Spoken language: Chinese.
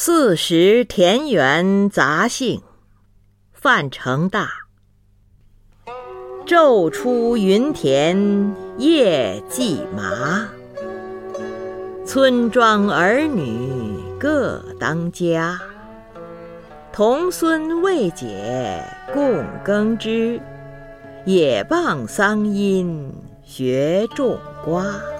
四时田园杂兴范成大。昼出耘田夜绩麻村庄儿女各当家。童孙未解供耕织也傍桑阴学种瓜。